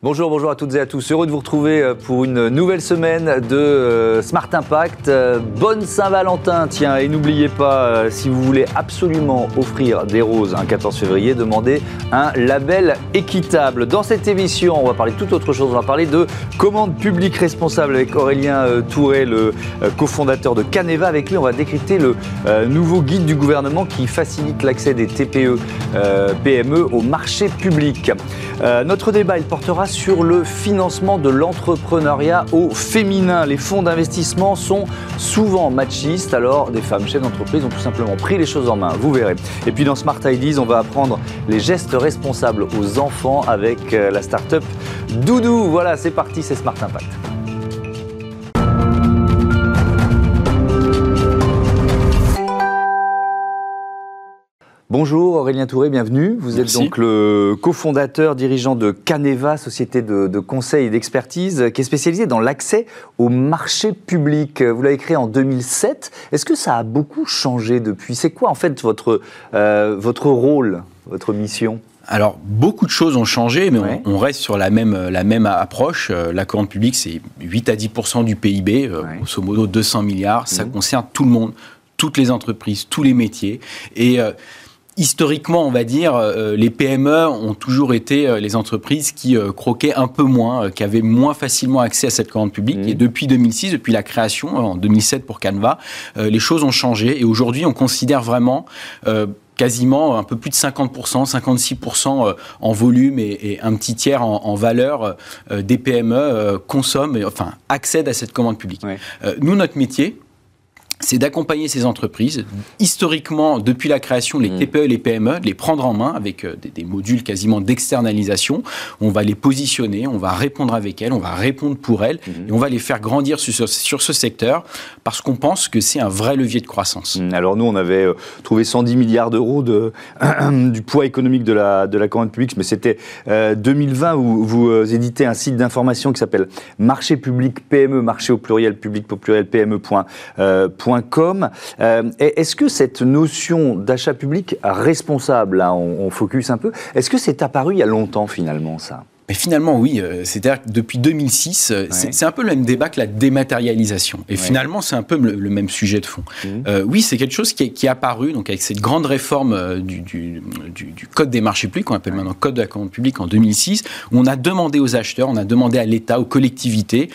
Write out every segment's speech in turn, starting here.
Bonjour, bonjour à toutes et à tous. Heureux de vous retrouver euh, pour une nouvelle semaine de euh, Smart Impact. Euh, bonne Saint-Valentin, tiens, et n'oubliez pas, si vous voulez absolument offrir des roses un 14 février, demandez un label équitable. Dans cette émission, on va parler de toute autre chose. On va parler de commande publique responsable avec Aurélien Touré, le cofondateur de Caneva. Avec lui, on va décrypter le nouveau guide du gouvernement qui facilite l'accès des TPE, PME au marché public. Notre débat, il portera sur le financement de l'entrepreneuriat au féminin. Les fonds d'investissement sont souvent machistes, alors des femmes chefs d'entreprise ont tout simplement pris les choses en main, vous verrez. Et puis dans Smart Ideas, on va apprendre les gestes responsables aux enfants avec euh, la start-up Doudou. Voilà, c'est parti, c'est Smart Impact. Bonjour Aurélien Touré, bienvenue. Vous êtes donc le cofondateur, dirigeant de Caneva, société de, conseil et d'expertise qui est spécialisée dans l'accès au marché public. Vous l'avez créé en 2007. Est-ce que ça a beaucoup changé depuis? C'est quoi en fait votre, euh, votre rôle, votre mission? Alors, beaucoup de choses ont changé, mais on, reste sur la même, la même approche. Euh, la commande publique, c'est 8 à 10% du PIB, euh, grosso modo 200 milliards. Ça mmh. concerne tout le monde, toutes les entreprises, tous les métiers. Et historiquement, on va dire, euh, les PME ont toujours été euh, les entreprises qui euh, croquaient un peu moins, qui avaient moins facilement accès à cette commande publique. Mmh. Et depuis 2006, depuis la création, en 2007 pour Canva, les choses ont changé. Et aujourd'hui, on considère vraiment quasiment un peu plus de 50%, 56% en volume et, un petit tiers en, valeur des PME consomment, enfin accèdent à cette commande publique. nous, notre métier, c'est d'accompagner ces entreprises, historiquement, depuis la création, les mm. TPE et les PME, de les prendre en main avec euh, des, modules quasiment d'externalisation. On va les positionner, on va répondre avec elles, on va répondre pour elles, mm. et on va les faire grandir sur, sur ce secteur, parce qu'on pense que c'est un vrai levier de croissance. Mm. Alors nous, on avait euh, trouvé 110 milliards d'euros de, du poids économique de la, de la commande publique, mais c'était 2020 euh, où vous éditez un site d'information qui s'appelle Marché public PME, marché au pluriel public au pluriel PME.com. Euh, est-ce que cette notion d'achat public responsable, là on, focus un peu, est-ce que c'est apparu il y a longtemps finalement ça? Mais finalement, oui. Euh, c'est-à-dire que depuis 2006, euh, c'est un peu le même débat que la dématérialisation. Et finalement, c'est un peu le, même sujet de fond. Mmh. Euh, oui, c'est quelque chose qui est, qui est, apparu donc avec cette grande réforme du, du, du, code des marchés publics, qu'on appelle maintenant code de la commande publique en 2006, où on a demandé aux acheteurs, on a demandé à l'État, aux collectivités,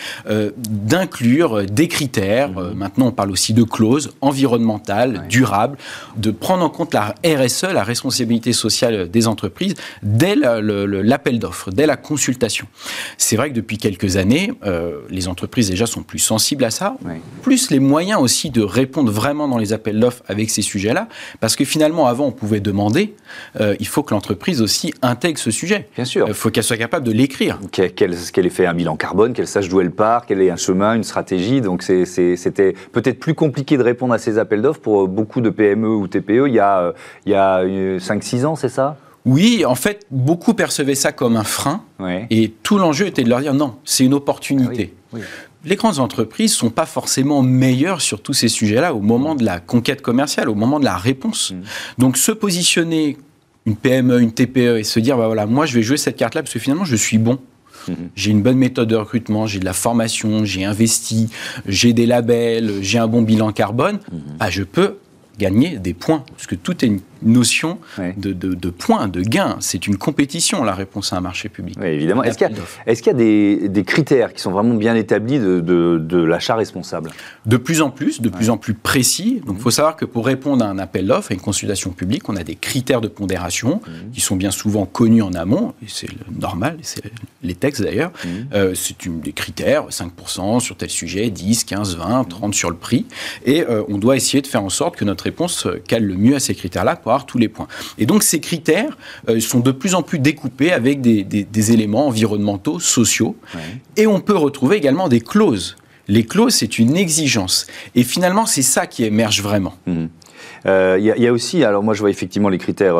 d'inclure des critères. Mmh. maintenant, on parle aussi de clauses environnementales, durables, de prendre en compte la RSE, la responsabilité sociale des entreprises, dès l'appel d'offres, dès la consultation. C'est vrai que depuis quelques années, euh, les entreprises déjà sont plus sensibles à ça, plus les moyens aussi de répondre vraiment dans les appels d'offres avec ces sujets-là, parce que finalement, avant, on pouvait demander, euh, il faut que l'entreprise aussi intègre ce sujet. Bien sûr. Il faut qu'elle soit capable de l'écrire. Qu'elle ait fait un bilan carbone, qu'elle sache d'où elle part, qu'elle ait un chemin, une stratégie. Donc c'était peut-être plus compliqué de répondre à ces appels d'offres pour beaucoup de PME ou TPE il y a, euh, il y a 5-6 ans, c'est ça? Oui, en fait, beaucoup percevaient ça comme un frein. Et tout l'enjeu était de leur dire non, c'est une opportunité. Ah Les grandes entreprises ne sont pas forcément meilleures sur tous ces sujets-là au moment de la conquête commerciale, au moment de la réponse. Mm. Donc se positionner une PME, une TPE et se dire bah voilà, moi je vais jouer cette carte-là parce que finalement je suis bon. Mm-hmm. J'ai une bonne méthode de recrutement, j'ai de la formation, j'ai investi, j'ai des labels, j'ai un bon bilan carbone. Ah, je peux gagner des points, parce que tout est une notion de, de, points, de gains. C'est une compétition, la réponse à un marché public. Oui, évidemment. Est-ce qu'il y a, des, des, critères qui sont vraiment bien établis de, de l'achat responsable? De plus en plus, de plus en plus précis. Donc, il faut savoir que pour répondre à un appel d'offres, à une consultation publique, on a des critères de pondération mmh. qui sont bien souvent connus en amont, et c'est normal, c'est les textes d'ailleurs. Mmh. Euh, c'est des critères, 5% sur tel sujet, 10, 15, 20, 30 sur le prix. Et euh, on doit essayer de faire en sorte que notre réponse euh, cale le mieux à ces critères-là pour tous les points. Et donc ces critères euh, sont de plus en plus découpés avec des, éléments environnementaux, sociaux, et on peut retrouver également des clauses. Les clauses, c'est une exigence. Et finalement, c'est ça qui émerge vraiment. Mmh. Il y, a aussi, alors moi je vois effectivement les critères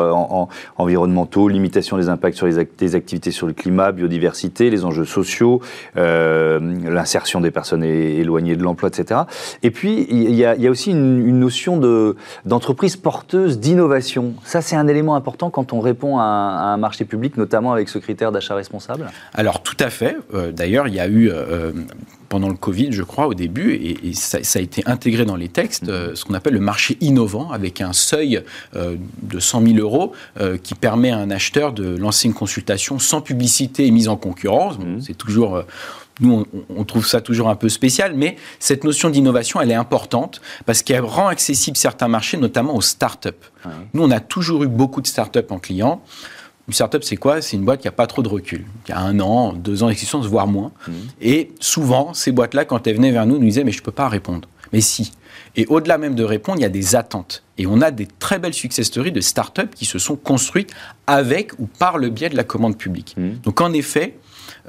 environnementaux, limitation des impacts sur les, activités sur le climat, biodiversité, les enjeux sociaux, l'insertion des personnes éloignées de l'emploi, etc. Et puis il y, a aussi une, notion d'entreprise porteuse d'innovation. Ça c'est un élément important quand on répond à un, marché public, notamment avec ce critère d'achat responsable? Alors tout à fait. Euh, d'ailleurs, il y a eu euh, pendant le Covid, je crois, au début, et, ça, a été intégré dans les textes, euh, ce qu'on appelle le marché innovant, avec un seuil de 100 000 euros qui permet à un acheteur de lancer une consultation sans publicité et mise en concurrence. Mmh. C'est toujours nous, on, trouve ça toujours un peu spécial, mais cette notion d'innovation, elle est importante parce qu'elle rend accessible certains marchés, notamment aux startups. Nous, on a toujours eu beaucoup de startups en clients. Une startup, c'est quoi? C'est une boîte qui n'a pas trop de recul, qui a un an, deux ans d'existence, voire moins. Mmh. Et souvent, ces boîtes-là, quand elles venaient vers nous, nous disaient Mais je ne peux pas répondre. Mais si. Et au-delà même de répondre, il y a des attentes. Et on a des très belles success stories de startups qui se sont construites avec ou par le biais de la commande publique. Mmh. Donc en effet,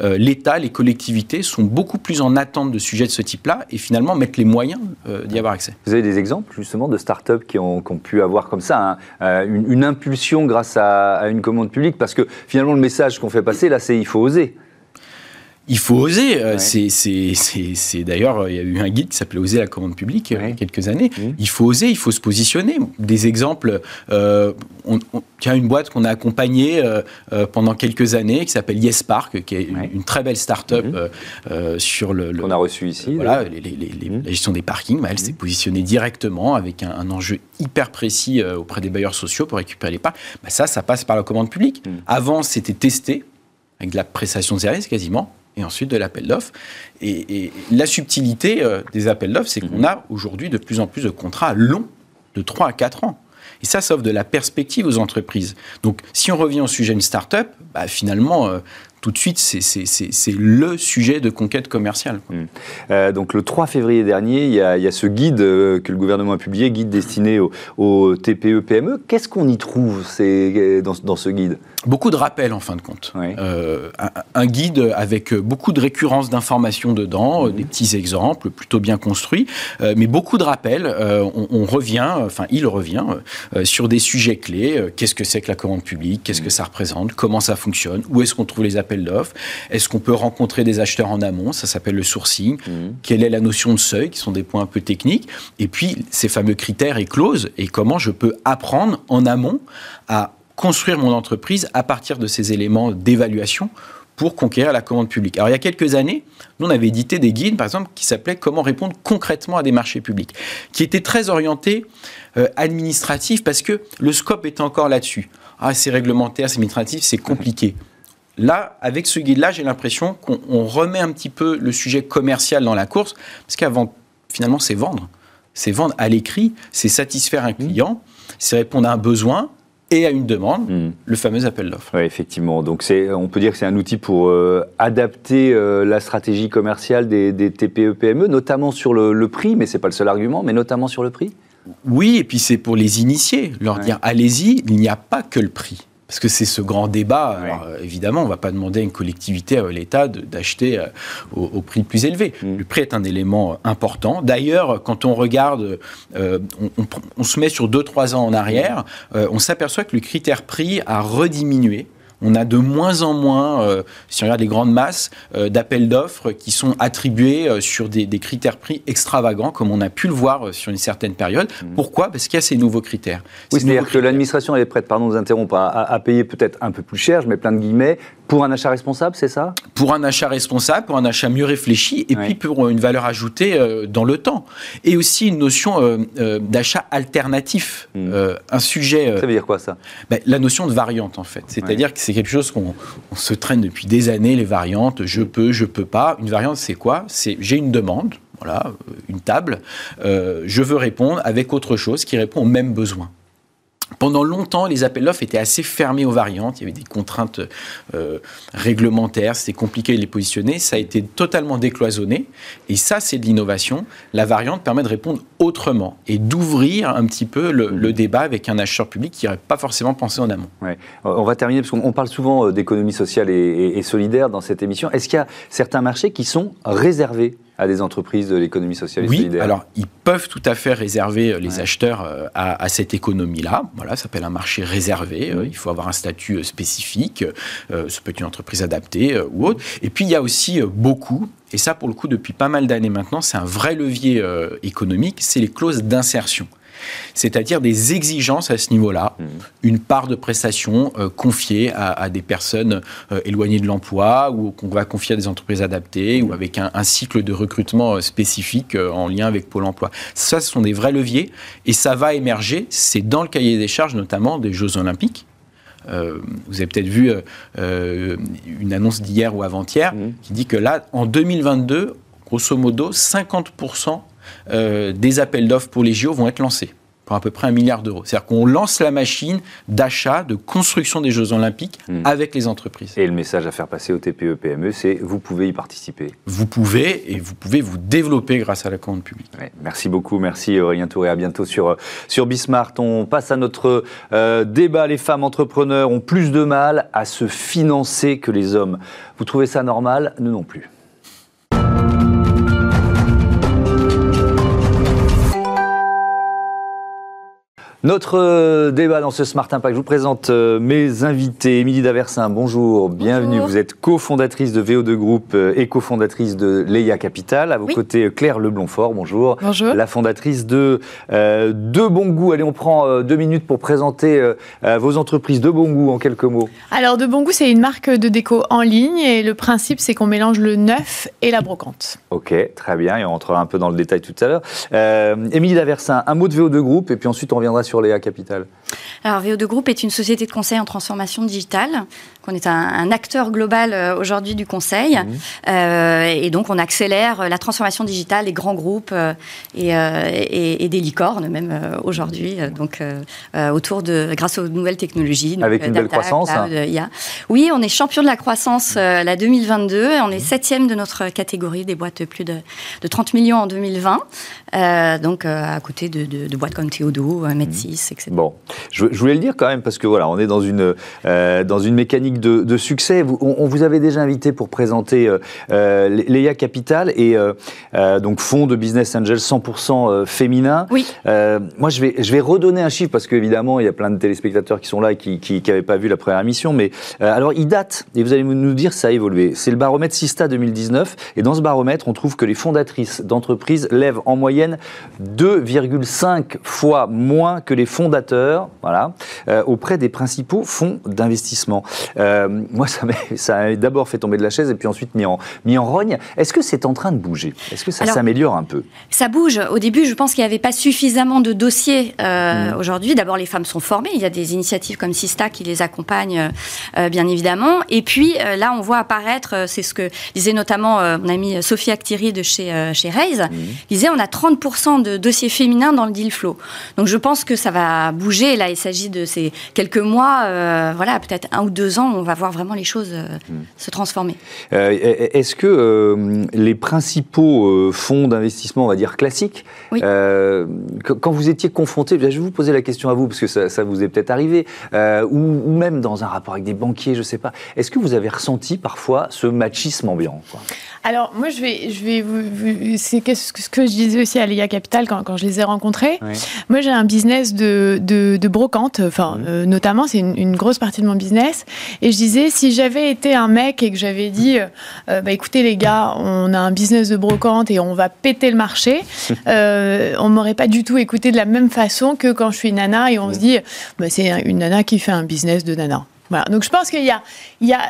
euh, l'État, les collectivités sont beaucoup plus en attente de sujets de ce type-là et finalement mettent les moyens euh, d'y avoir accès. Vous avez des exemples justement de start-up qui ont, pu avoir comme ça euh, une, impulsion grâce à, à, une commande publique? Parce que finalement, le message qu'on fait passer là, c'est il faut oser. Il faut oser. Euh, c'est d'ailleurs, euh, il y a eu un guide qui s'appelait Oser la commande publique euh, il y a quelques années. Mmh. Il faut oser, il faut se positionner. Des exemples, euh, on, il y a une boîte qu'on a accompagnée pendant quelques années qui s'appelle YesPark, qui est une, très belle start-up mmh. sur le. Qu'on a reçu ici. Voilà, mmh. la gestion des parkings. Bah, elle s'est positionnée directement avec un, enjeu hyper précis auprès des bailleurs sociaux pour récupérer les parcs. Bah, ça, ça passe par la commande publique. Avant, c'était testé avec de la prestation de service quasiment et ensuite de l'appel d'offres. Et, la subtilité euh, des appels d'offres, c'est qu'on mhm. a aujourd'hui de plus en plus de contrats longs, de 3 à 4 ans. Et ça, ça offre de la perspective aux entreprises. Donc, si on revient au sujet d'une start-up, bah, finalement, euh, tout de suite, c'est le sujet de conquête commerciale. Mmh. Euh, donc le 3 février dernier, il y a, ce guide euh, que le gouvernement a publié, guide destiné aux, TPE-PME. Qu'est-ce qu'on y trouve dans, dans, ce guide? Beaucoup de rappels en fin de compte. Euh, un, guide avec beaucoup de récurrences d'informations dedans, mmh. des petits exemples plutôt bien construits, mais beaucoup de rappels. On, revient, enfin il revient sur des sujets clés. Qu'est-ce que c'est que la commande publique? Qu'est-ce mmh. que ça représente? Comment ça fonctionne? Où est-ce qu'on trouve les appels d'offres Est-ce qu'on peut rencontrer des acheteurs en amont? Ça s'appelle le sourcing. Mhm. Quelle est la notion de seuil, qui sont des points un peu techniques? Et puis, ces fameux critères et clauses, et comment je peux apprendre en amont à construire mon entreprise à partir de ces éléments d'évaluation pour conquérir la commande publique. Alors il y a quelques années, nous on avait édité des guides, par exemple, qui s'appelaient Comment répondre concrètement à des marchés publics, qui étaient très orientés euh, administratifs parce que le scope était encore là-dessus. Ah, c'est réglementaire, c'est administratif, c'est compliqué. Là, avec ce guide-là, j'ai l'impression qu'on remet un petit peu le sujet commercial dans la course, parce qu'avant, finalement, c'est vendre. C'est vendre à l'écrit, c'est satisfaire un mmh. client, c'est répondre à un besoin, et à une demande, mmh. le fameux appel d'offres. Oui, effectivement. Donc, on peut dire que c'est un outil pour euh, adapter euh, la stratégie commerciale des, TPE-PME, notamment sur le, prix, mais ce n'est pas le seul argument, mais notamment sur le prix? Oui, et puis c'est pour les initier, leur dire allez-y, il n'y a pas que le prix. Parce que c'est ce grand débat. Euh, évidemment, on ne va pas demander à une collectivité, à l'État, d'acheter euh, au, prix le plus élevé. Mm. Le prix est un élément euh, important. D'ailleurs, quand on regarde, on, se met sur 2-3 ans en arrière, on s'aperçoit que le critère prix a rediminué on a de moins en moins, euh, si on regarde les grandes masses, euh, d'appels d'offres qui sont attribués euh, sur des, critères prix extravagants, comme on a pu le voir sur une certaine période. Mmh. Pourquoi? Parce qu'il y a ces nouveaux critères. Oui, c'est-à-dire que l'administration est prête, pardon de vous interrompre, à, payer peut-être un peu plus cher, je mets plein de guillemets, pour un achat responsable, c'est ça? Pour un achat responsable, pour un achat mieux réfléchi, et puis pour une valeur ajoutée dans le temps. Et aussi une notion d'achat alternatif. Mmh. un sujet... ça veut dire quoi ça? ben, La notion de variante, en fait. C'est-à-dire que c'est quelque chose qu'on se traîne depuis des années, les variantes, je peux, je peux pas. Une variante, c'est quoi? C'est j'ai une demande, voilà, euh, une table, euh, je veux répondre avec autre chose qui répond aux mêmes besoins. Pendant longtemps, les appels d'offres étaient assez fermés aux variantes. Il y avait des contraintes euh, réglementaires, c'était compliqué de les positionner. Ça a été totalement décloisonné. Et ça, c'est de l'innovation. La variante permet de répondre autrement et d'ouvrir un petit peu le, mmh. débat avec un acheteur public qui n'aurait pas forcément pensé en amont. On va terminer parce qu'on parle souvent euh, d'économie sociale et solidaire dans cette émission. Est-ce qu'il y a certains marchés qui sont réservés à des entreprises de l'économie sociale et oui, solidaire alors ils peuvent tout à fait réserver les acheteurs à, cette économie-là. Voilà, ça s'appelle un marché réservé. il faut avoir un statut spécifique. ce peut être une entreprise adaptée ou autre. Et puis il y a aussi beaucoup et ça, pour le coup, depuis pas mal d'années maintenant, c'est un vrai levier économique, c'est les clauses d'insertion c'est-à-dire des exigences à ce niveau-là, mmh. une part de prestation euh, confiée à, des personnes euh, éloignées de l'emploi ou qu'on va confier à des entreprises adaptées ou avec un, cycle de recrutement euh, spécifique en lien avec Pôle Emploi. Ça, ce sont des vrais leviers et ça va émerger. C'est dans le cahier des charges, notamment des Jeux Olympiques. vous avez peut-être vu une annonce d'hier ou avant-hier mmh. qui dit que là, en 2022, grosso modo, 50% des appels d'offres pour les JO vont être lancés pour à peu près un milliard d'euros. C'est-à-dire qu'on lance la machine d'achat, de construction des Jeux Olympiques hmm. avec les entreprises. Et le message à faire passer au TPE-PME, c'est vous pouvez y participer. Vous pouvez, et vous pouvez vous développer grâce à la commande publique. merci beaucoup, merci Aurélien Touré, à bientôt sur, sur Bismart. On passe à notre euh, débat. Les femmes entrepreneurs ont plus de mal à se financer que les hommes. Vous trouvez ça normal? Nous non plus. Notre euh, débat dans ce Smart Impact, je vous présente euh, mes invités. Émilie Daversin, bonjour, bienvenue. Vous êtes cofondatrice de VO2 Group euh, et cofondatrice de Leia Capital. À vos côtés, Claire Leblonfort, bonjour. Bonjour. La fondatrice de De Bon Goût. Allez, on prend deux minutes pour présenter vos entreprises De Bon Goût en quelques mots. Alors, De Bon Goût, c'est une marque de déco en ligne et le principe, c'est qu'on mélange le neuf et la brocante. Ok, très bien. Et on rentrera un peu dans le détail tout à l'heure. Émilie Daversin, un mot de VO2 Group et puis ensuite on reviendra sur Léa Capital Alors, VO2 Group est une société de conseil en transformation digitale. On est un, acteur global euh, aujourd'hui du conseil. Mhm. Euh, et donc, on accélère la transformation digitale des grands groupes euh, et, des licornes, même aujourd'hui. Donc, autour de, grâce aux nouvelles technologies. Avec une belle croissance. Hein. Oui, on est champion de la croissance la 2022. On est mhm. septième de notre catégorie des boîtes de plus de, 30 millions en 2020. donc, à côté de, boîtes comme Théodo, Med6, etc. Bon, je, voulais le dire quand même parce que voilà, on est dans une, dans une mécanique de, succès. on, vous avait déjà invité pour présenter euh, euh Leia Capital et euh, euh, donc fonds de business angel 100% féminin. Oui. moi, je vais, je vais redonner un chiffre parce qu'évidemment, il y a plein de téléspectateurs qui sont là et qui n'avaient pas vu la première émission. Mais alors, il date et vous allez nous dire ça a évolué. C'est le baromètre Sista 2019 et dans ce baromètre, on trouve que les fondatrices d'entreprises lèvent en moyenne 2,5 fois moins que les fondateurs, voilà, auprès des principaux fonds d'investissement. Euh, moi, ça m'a d'abord fait tomber de la chaise et puis ensuite mis en, mis en rogne. Est-ce que c'est en train de bouger? Est-ce que ça s'améliore un peu? Ça bouge. Au début, je pense qu'il n'y avait pas suffisamment de dossiers euh, mmh. aujourd'hui. D'abord, les femmes sont formées. Il y a des initiatives comme Sista qui les accompagnent, euh, bien évidemment. Et puis, là, on voit apparaître, c'est ce que disait notamment mon amie Sophie Actiri de chez, chez Raise, mmh. disait on a 30% de dossiers féminins dans le deal flow. Donc, je pense que ça va bouger. Là, il s'agit de ces quelques mois, voilà, peut-être un ou deux ans on va voir vraiment les choses euh, hmm. se transformer. Euh, est-ce que euh, les principaux fonds d'investissement, on va dire classiques, quand vous étiez confronté, je vais vous poser la question à vous, parce que ça, vous est peut-être arrivé, ou, même dans un rapport avec des banquiers, je ne sais pas, est-ce que vous avez ressenti parfois ce machisme ambiant Alors, moi, je vais, je vais vous, c'est ce que je disais aussi à l'IA Capital quand, quand, je les ai rencontrés. Moi, j'ai un business de, de, brocante, enfin, mmh. notamment, c'est une, une, grosse partie de mon business. Et je disais, si j'avais été un mec et que j'avais dit, euh, bah, écoutez les gars, on a un business de brocante et on va péter le marché, euh, on m'aurait pas du tout écouté de la même façon que quand je suis nana et on se dit, bah, c'est une nana qui fait un business de nana. Voilà. Donc je pense qu'il y a, il y a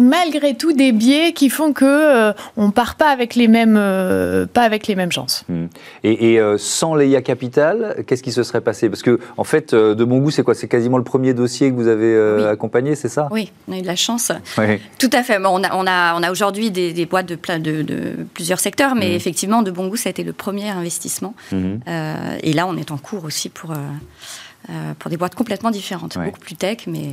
malgré tout des biais qui font que euh, on part pas avec les mêmes, euh, pas avec les mêmes chances. Hmm. Et, euh, sans Leia Capital, qu'est-ce qui se serait passé? Parce que en fait, de bon goût, c'est quoi? C'est quasiment le premier dossier que vous avez accompagné, c'est ça? Oui, on a eu de la chance. Tout à fait. on a, on a, on a aujourd'hui des, boîtes de, plein de, plusieurs secteurs, mais hmm. effectivement, de bon goût, ça a été le premier investissement. Hmm. et là, on est en cours aussi pour. pour des boîtes complètement différentes, beaucoup plus tech, mais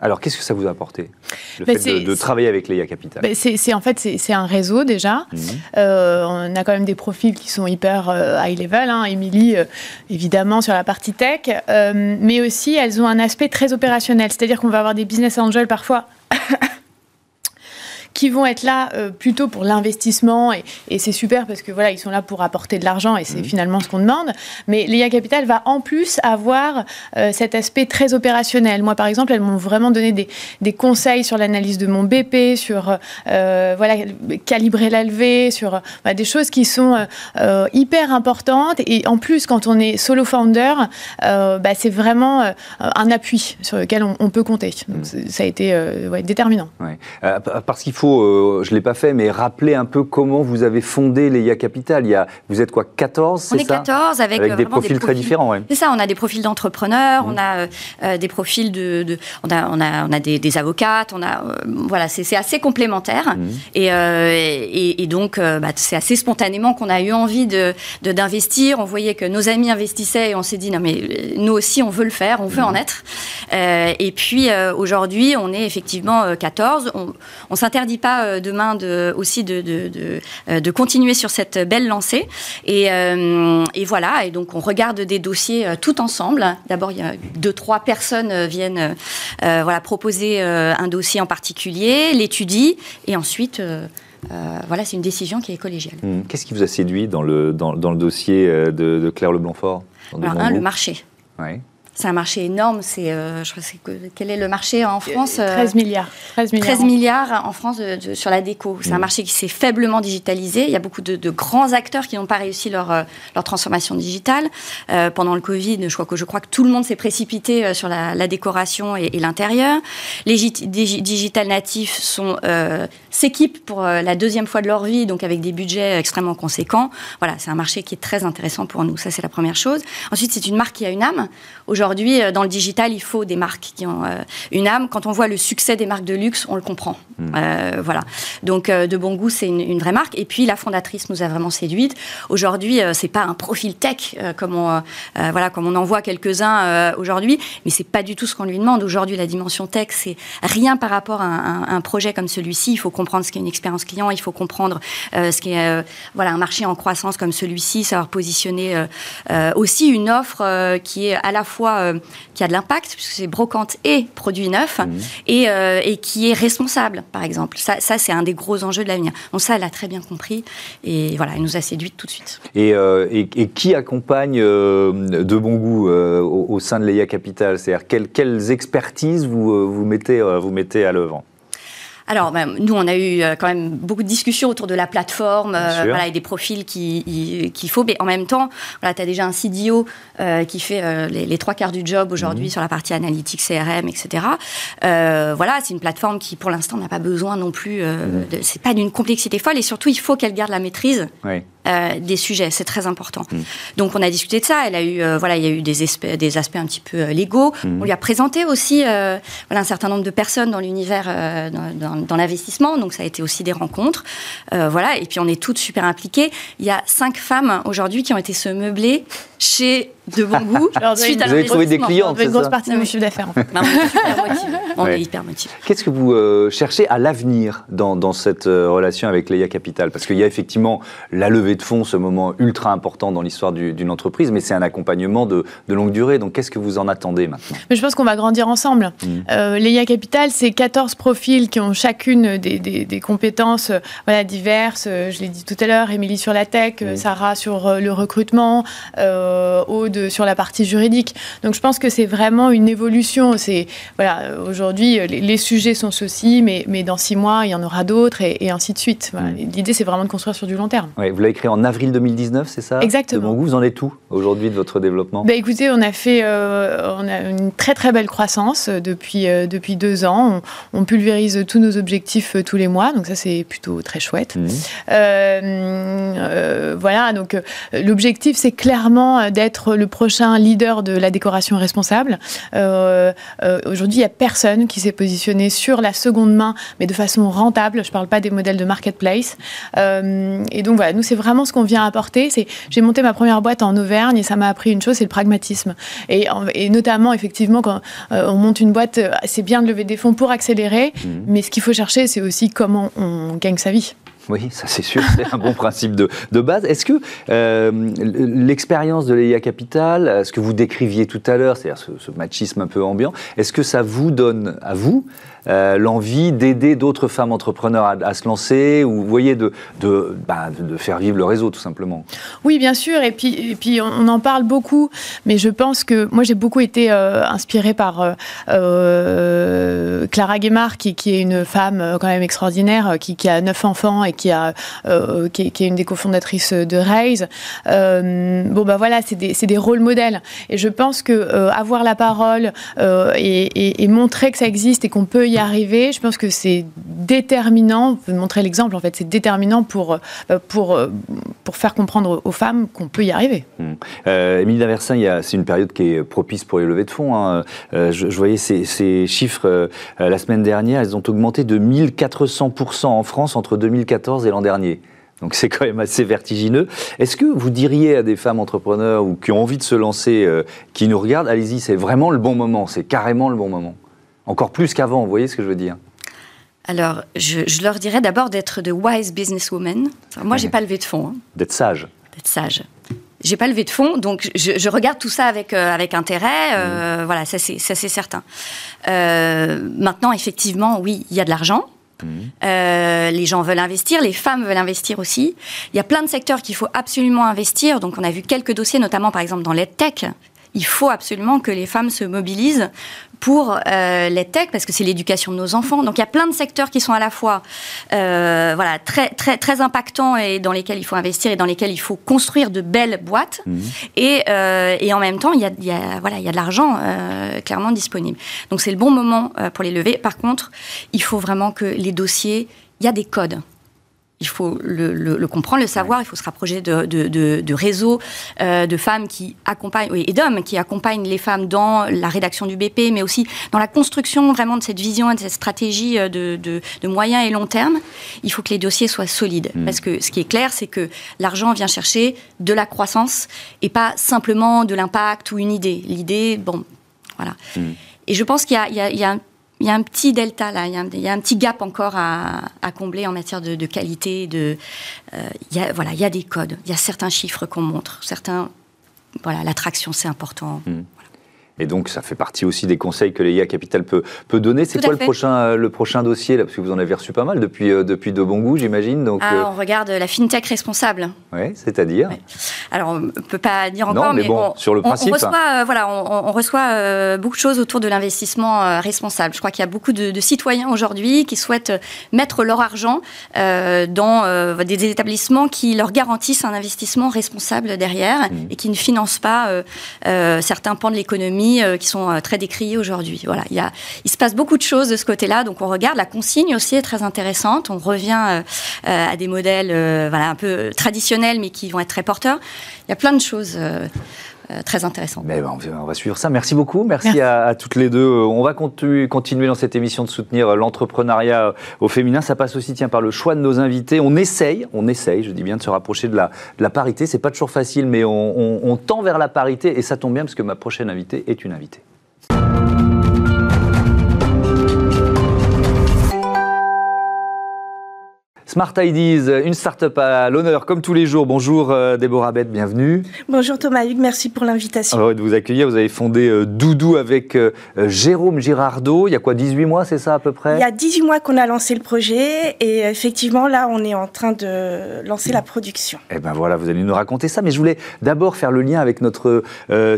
alors, qu'est-ce que ça vous a apporté Le bah, fait de, travailler avec Leia Capital bah, c'est, En fait, c'est, un réseau déjà. Mhm. Euh, on a quand même des profils qui sont hyper euh, high level. Hein. Émilie, euh, évidemment, sur la partie tech. mais aussi, elles ont un aspect très opérationnel. C'est-à-dire qu'on va avoir des business angels parfois qui vont être là plutôt pour l'investissement et, et c'est super parce que voilà, ils sont là pour apporter de l'argent et c'est mmh. finalement ce qu'on demande. Mais Léa Capital va en plus avoir cet aspect très opérationnel. Moi, par exemple, elles m'ont vraiment donné des, des conseils sur l'analyse de mon BP, sur voilà calibrer la levée, sur bah, des choses qui sont hyper importantes et en plus quand on est solo founder, bah, c'est vraiment un appui sur lequel on, peut compter. Donc, mm. ça a été euh, déterminant. Euh, parce qu'il faut, euh, je ne l'ai pas fait, mais rappeler un peu comment vous avez fondé l'EIA Capital. Il y a, vous êtes quoi, 14 On est, 14 avec, avec des, profils très différents. C'est ça, on a des profils d'entrepreneurs, mm. on a des profils de, on, a, on, a, on a des, avocates, on a, voilà, c'est assez complémentaire. Mm. Et, et, donc, bah, c'est assez spontanément qu'on a eu envie de d'investir. on voyait que nos amis investissaient et on s'est dit, non mais nous aussi, on veut le faire, on veut en être. Euh, et puis euh, aujourd'hui, on est effectivement 14. Euh, on, on s'interdit pas demain de, aussi de, de, de, continuer sur cette belle lancée. Et, et, voilà. Et donc on regarde des dossiers tout ensemble. D'abord, il y a deux, trois personnes viennent voilà proposer un dossier en particulier, l'étudient, et ensuite. voilà, c'est une décision qui est collégiale. Mmh. Qu'est-ce qui vous a séduit dans le, dans, dans le dossier de, de Claire Le Blanfort Alors, un, le marché. C'est un marché énorme. C'est, euh, je que, quel est le marché en France 13 euh, milliards. 13 milliards, 13 milliards en France sur la déco. C'est un mmh. marché qui s'est faiblement digitalisé. Il y a beaucoup de, grands acteurs qui n'ont pas réussi leur, euh, leur transformation digitale. pendant le Covid, je crois, que, je crois que tout le monde s'est précipité sur la, décoration et, l'intérieur. Les digital natifs sont, s'équipent pour la deuxième fois de leur vie, donc avec des budgets extrêmement conséquents. Voilà, c'est un marché qui est très intéressant pour nous. Ça, c'est la première chose. Ensuite, c'est une marque qui a une âme. Aujourd'hui, Aujourd'hui, euh, dans le digital, il faut des marques qui ont euh, une âme. Quand on voit le succès des marques de luxe, on le comprend. Hmm. Euh, voilà. Donc, de bon goût, c'est une, vraie marque. Et puis, la fondatrice nous a vraiment séduite. Aujourd'hui, c'est pas un profil tech comme on, voilà, comme on en voit quelques-uns aujourd'hui, mais c'est pas du tout ce qu'on lui demande. Aujourd'hui, la dimension tech, c'est rien par rapport à un, projet comme celui-ci. Il faut comprendre ce qu'est une expérience client. Il faut comprendre ce qu'est voilà un marché en croissance comme celui-ci, savoir positionner aussi une offre qui est à la fois euh, qui a de l'impact, puisque c'est brocante et produit neuf, mmh. euh, et, qui est responsable, par exemple. Ça, c'est un des gros enjeux de l'avenir. Donc ça, elle a très bien compris, et voilà, elle nous a séduite tout de suite. Et, euh, qui accompagne de bon goût au, sein de l'EIA Capital? C'est-à-dire quelles, expertises vous, vous, mettez, vous mettez à l'œuvre? Alors, ben, nous, on a eu euh, quand même beaucoup de discussions autour de la plateforme euh, voilà, et des profils qu'il qui faut. Mais en même temps, voilà, tu as déjà un CDO euh, qui fait les, trois quarts du job aujourd'hui mhm. sur la partie analytique, CRM, etc. voilà, c'est une plateforme qui, pour l'instant, n'a pas besoin non plus. Mhm. C'est pas d'une complexité folle et surtout, il faut qu'elle garde la maîtrise. Oui. Euh, des sujets. C'est très important. Mm. Donc on a discuté de ça. Elle a eu, euh, voilà, il y a eu des, des aspects un petit peu euh, légaux. Mm. On lui a présenté aussi, voilà, un certain nombre de personnes dans l'univers, dans, dans, l'investissement. Donc ça a été aussi des rencontres, voilà. Et puis on est toutes super impliquées. Il y a cinq femmes aujourd'hui qui ont été se meubler chez de bon goût. suite vous avez trouvé des clients, c'est une grosse partie de mon chiffre d'affaires. on est hyper motivés. Qu'est-ce que vous euh, cherchez à l'avenir dans, dans, cette euh, relation avec Leia Capital? Parce qu'il y a effectivement la levée de fonds, ce moment ultra important dans l'histoire d'une entreprise, mais c'est un accompagnement de, de, longue durée. Donc qu'est-ce que vous en attendez maintenant? Mais Je pense qu'on va grandir ensemble. Mmh. Euh, Leia Capital, c'est 14 profils qui ont chacune des, des, des compétences voilà, diverses. Je l'ai dit tout à l'heure, Émilie sur la tech, Sarah sur le recrutement, Aude sur la partie juridique. Donc je pense que c'est vraiment une évolution. C'est voilà, aujourd'hui les, sujets sont ceux-ci, mais, mais dans six mois il y en aura d'autres et, ainsi de suite. Mm. L'idée c'est vraiment de construire sur du long terme. vous l'avez créé en avril 2019, c'est ça? Exactement. vous en êtes où aujourd'hui de votre développement? Bah, Écoutez, on a fait euh, on a une très très belle croissance euh, depuis, euh, depuis deux ans. On, pulvérise tous nos objectifs tous les mois, donc ça c'est plutôt très chouette. Mm. voilà, donc l'objectif c'est clairement d'être le prochain leader de la décoration responsable. Euh, euh, aujourd'hui, il n'y a personne qui s'est positionné sur la seconde main, mais de façon rentable. Je ne parle pas des modèles de marketplace. Euh, et donc voilà, nous, c'est vraiment ce qu'on vient apporter. J'ai monté ma première boîte en Auvergne et ça m'a appris une chose, c'est le pragmatisme. Et, et notamment, effectivement, quand on monte une boîte, c'est bien de lever des fonds pour accélérer, mmh. mais ce qu'il faut chercher, c'est aussi comment on gagne sa vie. Oui, ça c'est sûr, c'est un bon principe de, base. Est-ce que euh, l'expérience de l'EIA Capital, ce que vous décriviez tout à l'heure, c'est-à-dire ce, ce, machisme un peu ambiant, est-ce que ça vous donne à vous euh, l'envie d'aider d'autres femmes entrepreneurs à, se lancer ou voyez de, de, bah, de, faire vivre le réseau tout simplement Oui, bien sûr. Et puis, et puis on, en parle beaucoup, mais je pense que moi j'ai beaucoup été euh, inspirée par euh, Clara Guémard, qui, qui, est une femme quand même extraordinaire, qui, a neuf enfants et qui, a, qui, est une des cofondatrices de Raise. bon, bah voilà, c'est des, des, rôles modèles. Et je pense que avoir la parole et montrer que ça existe et qu'on peut y arriver, je pense que c'est déterminant, peut montrer l'exemple en fait, c'est déterminant pour, euh, pour, euh, pour faire comprendre aux femmes qu'on peut y arriver. Mmh. Euh, Émilie Daversin, c'est une période qui est propice pour les levées de fonds. Hein. Euh, je, voyais ces, chiffres la semaine dernière, ils ont augmenté de 1400% en France entre 2014 et l'an dernier. Donc c'est quand même assez vertigineux. Est-ce que vous diriez à des femmes entrepreneurs ou qui ont envie de se lancer, qui nous regardent, allez-y, c'est vraiment le bon moment, c'est carrément le bon moment? Encore plus qu'avant, vous voyez ce que je veux dire alors, je, leur dirais d'abord d'être de wise businesswomen. Moi, j'ai pas levé de fonds. Hein. D'être sage. D'être sage. J'ai pas levé de fonds, donc je, regarde tout ça avec, euh, avec intérêt. Euh, mmh. Voilà, ça c'est certain. Euh, maintenant, effectivement, oui, il y a de l'argent. Mmh. les gens veulent investir, les femmes veulent investir aussi. Il y a plein de secteurs qu'il faut absolument investir. Donc, on a vu quelques dossiers, notamment par exemple dans l'EdTech, il faut absolument que les femmes se mobilisent pour euh, les tech parce que c'est l'éducation de nos enfants. Donc il y a plein de secteurs qui sont à la fois euh, voilà très très très impactants et dans lesquels il faut investir et dans lesquels il faut construire de belles boîtes. Mmh. Et, euh, et, en même temps il y a, il y a voilà il y a de l'argent clairement disponible. Donc c'est le bon moment pour les lever. Par contre il faut vraiment que les dossiers il y a des codes il faut le, comprendre, le savoir. Il faut se rapprocher de, de, réseaux euh, de femmes qui accompagnent, et d'hommes qui accompagnent les femmes dans la rédaction du BP, mais aussi dans la construction vraiment de cette vision et de cette stratégie euh, de, moyen et long terme. Il faut que les dossiers soient solides. Mm. Parce que ce qui est clair, c'est que l'argent vient chercher de la croissance et pas simplement de l'impact ou une idée. L'idée, bon, voilà. Mm. Et je pense qu'il y, y, y a, il y a un petit delta là, il y a un, petit gap encore à, combler en matière de, qualité. De, euh, il y a, voilà, il y a des codes, il y a certains chiffres qu'on montre, certains, voilà, l'attraction c'est important. Mmh. Et donc, ça fait partie aussi des conseils que l'EIA Capital peut, peut donner. C'est quoi le prochain, euh, le prochain dossier là? Parce que vous en avez reçu pas mal depuis, euh, depuis de bon goût, j'imagine. Donc, ah, euh, on regarde la fintech responsable. Oui, c'est-à-dire Alors, on ne peut pas dire encore, mais, bon, sur le principe. On, reçoit, voilà, on, reçoit beaucoup de choses autour de l'investissement responsable. Je crois qu'il y a beaucoup de, citoyens aujourd'hui qui souhaitent mettre leur argent dans des établissements qui leur garantissent un investissement responsable derrière mmh. et qui ne financent pas certains pans de l'économie euh, qui sont euh, très décriés aujourd'hui. Voilà, il, il se passe beaucoup de choses de ce côté-là, donc on regarde. La consigne aussi est très intéressante. On revient euh, à des modèles voilà, un peu traditionnels, mais qui vont être très porteurs. Il y a plein de choses. Très intéressantes. Mais ben, on va suivre ça. Merci beaucoup. Merci, À, toutes les deux. On va continuer dans cette émission de soutenir l'entrepreneuriat au féminin. Ça passe aussi tiens, par le choix de nos invités. On essaye, on essaye, je dis bien, de se rapprocher de la, de la parité. C'est pas toujours facile, mais on, on tend vers la parité et ça tombe bien parce que ma prochaine invitée est une invitée. Smart Ideas, une start-up à l'honneur comme tous les jours. Bonjour euh, Déborah Bette, bienvenue. Bonjour Thomas Hugues, merci pour l'invitation. Heureux de vous accueillir. Vous avez fondé euh, Doudou avec euh, Jérôme Girardot. Il y a quoi, 18 mois, c'est ça à peu près? Il y a 18 mois qu'on a lancé le projet et effectivement là, on est en train de lancer la production. Eh bien voilà, vous allez nous raconter ça. Mais je voulais d'abord faire le lien avec notre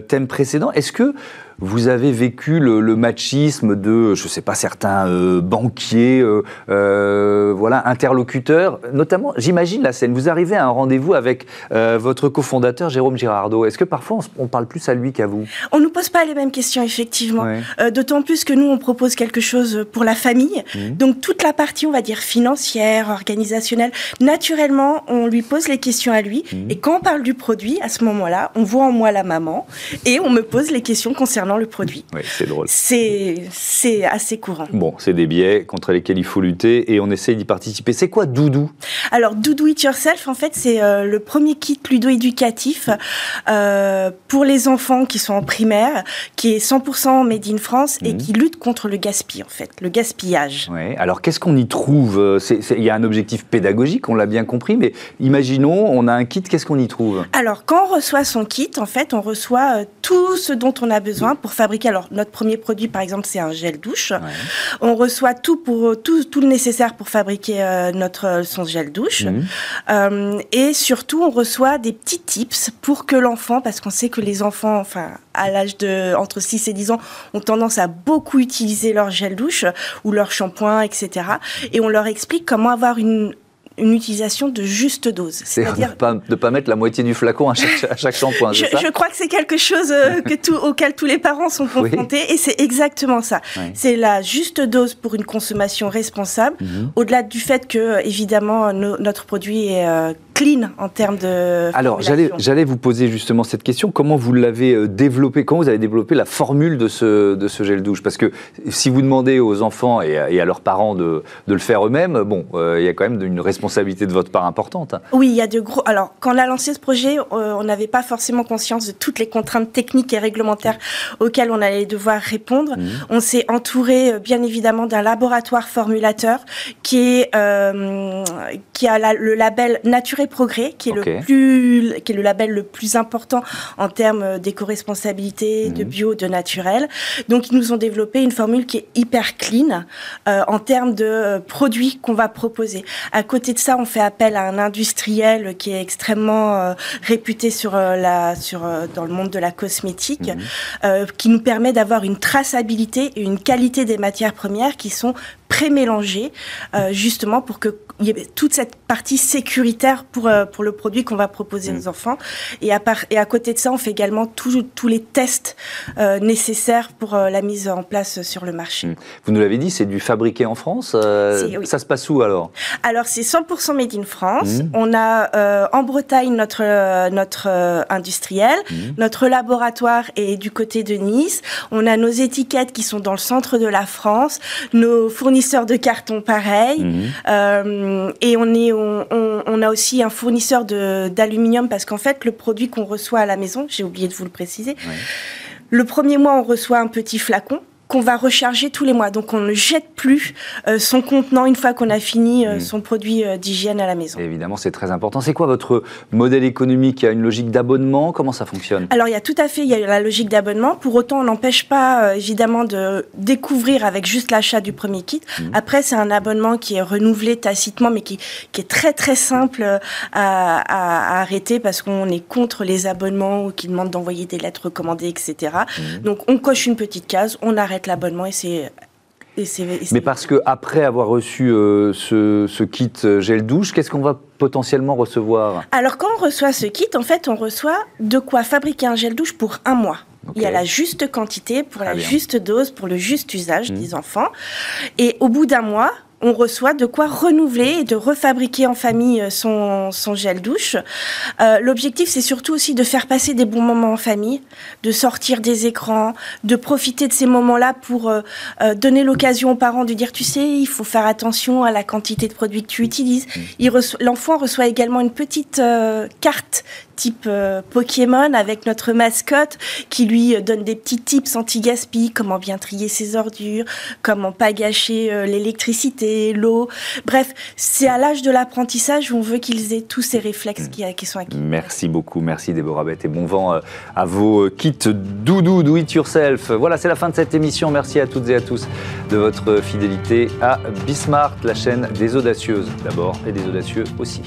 thème précédent. Est-ce que vous avez vécu le, machisme de, je ne sais pas, certains euh, banquiers, euh, euh, voilà, interlocuteurs, notamment, j'imagine la scène. Vous arrivez à un rendez-vous avec votre cofondateur Jérôme Girardot. Est-ce que parfois on, parle plus à lui qu'à vous? On ne nous pose pas les mêmes questions, effectivement. D'autant plus que nous, on propose quelque chose pour la famille. Mmh. Donc toute la partie, on va dire, financière, organisationnelle, naturellement, on lui pose les questions à lui. Mmh. Et quand on parle du produit, à ce moment-là, on voit en moi la maman et on me pose les questions concernant concernant le produit. Oui, c'est drôle. C'est assez courant. Bon, c'est des biais contre lesquels il faut lutter et on essaie d'y participer. C'est quoi Doudou? Alors, Doudou It Yourself, en fait, c'est euh, le premier kit ludo-éducatif euh, pour les enfants qui sont en primaire, qui est 100% made in France et mhm. qui lutte contre le gaspillage, en fait, le gaspillage. Ouais. Alors, qu'est-ce qu'on y trouve? Il y a un objectif pédagogique, on l'a bien compris, mais imaginons, on a un kit, qu'est-ce qu'on y trouve? Alors, quand on reçoit son kit, en fait, on reçoit euh, tout ce dont on a besoin pour fabriquer. Alors, notre premier produit, par exemple, c'est un gel douche. On reçoit tout, pour, tout, tout le nécessaire pour fabriquer euh, notre, son gel douche. Mhm. Euh, et surtout, on reçoit des petits tips pour que l'enfant, parce qu'on sait que les enfants, enfin, à l'âge de entre 6 et 10 ans, ont tendance à beaucoup utiliser leur gel douche ou leur shampoing, etc. Et on leur explique comment avoir une une utilisation de juste dose. C'est-à-dire de ne pas, mettre la moitié du flacon à chaque, à chaque shampoing. je, je, crois que c'est quelque chose euh, que tout, auquel tous les parents sont confrontés et c'est exactement ça. C'est la juste dose pour une consommation responsable, mhm. au-delà du fait que, évidemment, notre produit est euh, clean en termes de. Alors, j'allais vous poser justement cette question. Comment vous l'avez euh, développé? Comment vous avez développé la formule de ce, de ce gel douche? Parce que si vous demandez aux enfants et à, leurs parents de, de le faire eux-mêmes, bon, il y a quand même une responsabilité de votre part importante. Oui, il y a de gros. Alors, quand on a lancé ce projet, euh, on n'avait pas forcément conscience de toutes les contraintes techniques et réglementaires auxquelles on allait devoir répondre. Mmh. On s'est entouré, euh, bien évidemment, d'un laboratoire formulateur qui est euh, qui a le label Nature Progrès, qui est le plus, qui est le label le plus important en termes d'éco-responsabilité, de mmh. bio, de naturel. Donc, ils nous ont développé une formule qui est hyper clean en termes de produits qu'on va proposer. À côté de ça, on fait appel à un industriel qui est extrêmement euh, réputé sur euh, la, sur, euh, dans le monde de la cosmétique, mhm. qui nous permet d'avoir une traçabilité et une qualité des matières premières qui sont pré-mélangées, justement pour que il y avait toute cette partie sécuritaire pour, euh, pour le produit qu'on va proposer aux mm. enfants. Et à, part, et à côté de ça, on fait également tous les tests euh, nécessaires pour euh, la mise en place sur le marché. Mm. Vous nous l'avez dit, c'est du fabriqué en France. Ça se passe où alors? Alors c'est 100% made in France. Mm. On a en Bretagne notre, notre industriel. Notre laboratoire est du côté de Nice. On a nos étiquettes qui sont dans le centre de la France. Nos fournisseurs de carton pareil. Euh, et on, est, on, a aussi un fournisseur d'aluminium parce qu'en fait, le produit qu'on reçoit à la maison, j'ai oublié de vous le préciser, le premier mois, on reçoit un petit flacon qu'on va recharger tous les mois. Donc on ne jette plus euh, son contenant une fois qu'on a fini euh, mm. son produit euh, d'hygiène à la maison. évidemment, c'est très important. C'est quoi votre modèle économique? Il y a une logique d'abonnement? Comment ça fonctionne? Alors il y a tout à fait, il y a la logique d'abonnement. Pour autant, on n'empêche pas évidemment de découvrir avec juste l'achat du premier kit. Mm. Après, c'est un abonnement qui est renouvelé tacitement, mais qui, qui est très très simple à, arrêter parce qu'on est contre les abonnements ou qui demandent d'envoyer des lettres recommandées, etc. Mm. Donc on coche une petite case, on arrête l'abonnement et c'est mais parce que après avoir reçu euh, ce, kit euh, gel douche, qu'est-ce qu'on va potentiellement recevoir? Alors quand on reçoit ce kit, en fait, on reçoit de quoi fabriquer un gel douche pour un mois. Il y a la juste quantité pour la juste dose, pour le juste usage mmh. des enfants. Et au bout d'un mois, on reçoit de quoi renouveler et de refabriquer en famille euh, son, son gel douche. Euh, l'objectif, c'est surtout aussi de faire passer des bons moments en famille, de sortir des écrans, de profiter de ces moments-là pour euh, donner l'occasion aux parents de dire, tu sais, il faut faire attention à la quantité de produits que tu utilises. Mmh. L'enfant reçoit également une petite carte type euh, Pokémon avec notre mascotte qui lui donne des petits tips anti-gaspi, comment bien trier ses ordures, comment pas gâcher euh, l'eau. Bref, c'est à l'âge de l'apprentissage où on veut qu'ils aient tous ces réflexes qui, sont acquis. Merci beaucoup, merci Déborah Bette et bon vent à vos kits doudou, do it yourself. Voilà, c'est la fin de cette émission. Merci à toutes et à tous de votre fidélité à Bismart, la chaîne des audacieuses d'abord et des audacieux aussi.